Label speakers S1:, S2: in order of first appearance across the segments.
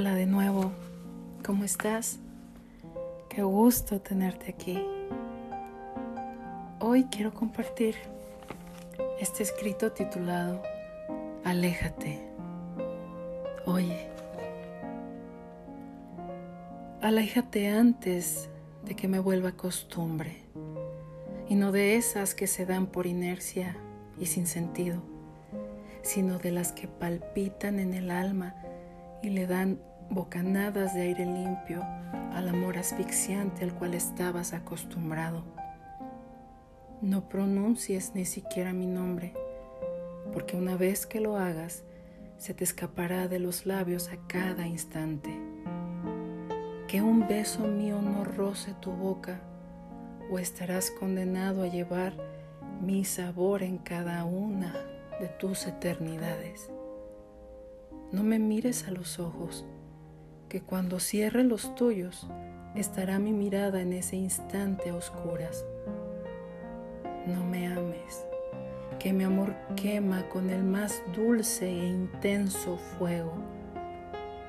S1: Hola de nuevo, ¿cómo estás? Qué gusto tenerte aquí. Hoy quiero compartir este escrito titulado Aléjate. Oye, aléjate antes de que me vuelva costumbre y no de esas que se dan por inercia y sin sentido, sino de las que palpitan en el alma y le dan bocanadas de aire limpio al amor asfixiante al cual estabas acostumbrado. No pronuncies ni siquiera mi nombre, porque una vez que lo hagas, se te escapará de los labios a cada instante. Que un beso mío no roce tu boca, o estarás condenado a llevar mi sabor en cada una de tus eternidades. No me mires a los ojos, que cuando cierre los tuyos estará mi mirada en ese instante a oscuras. No me ames, que mi amor quema con el más dulce e intenso fuego.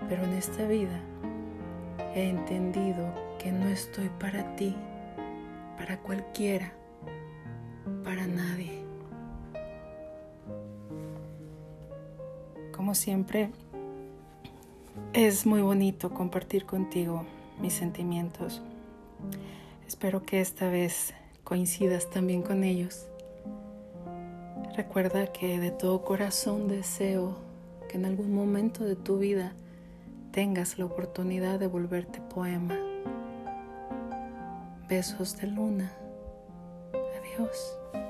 S1: Pero en esta vida he entendido que no estoy para ti, para cualquiera, para nadie. Como siempre, es muy bonito compartir contigo mis sentimientos. Espero que esta vez coincidas también con ellos. Recuerda que de todo corazón deseo que en algún momento de tu vida tengas la oportunidad de volverte poema. Besos de luna. Adiós.